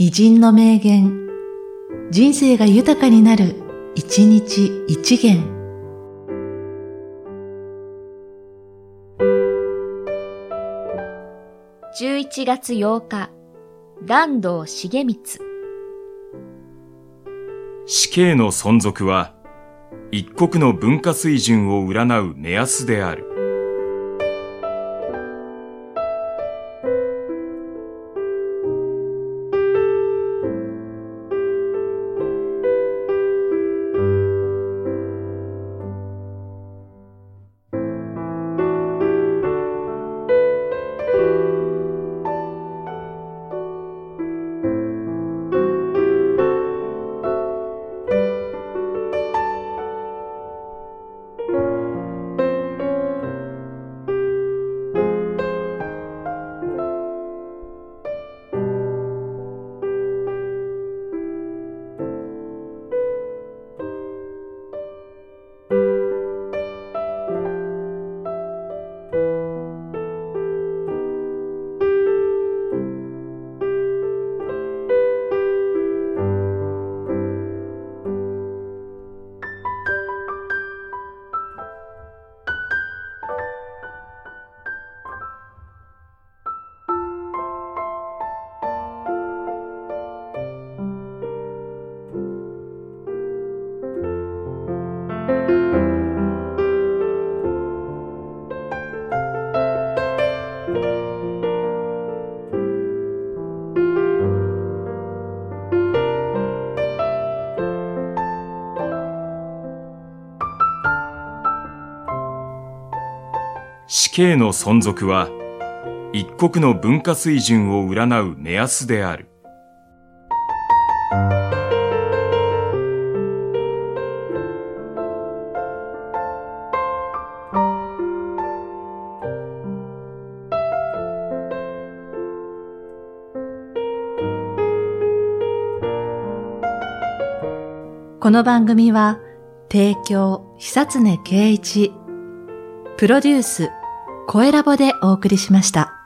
偉人の名言、人生が豊かになる、一日一元。11月8日、蘭道重光。死刑の存続は、一国の文化水準を占う目安である。死刑の存続は、一国の文化水準を占う目安である。この番組は、提供、久常圭一、プロデュース、声ラボでお送りしました。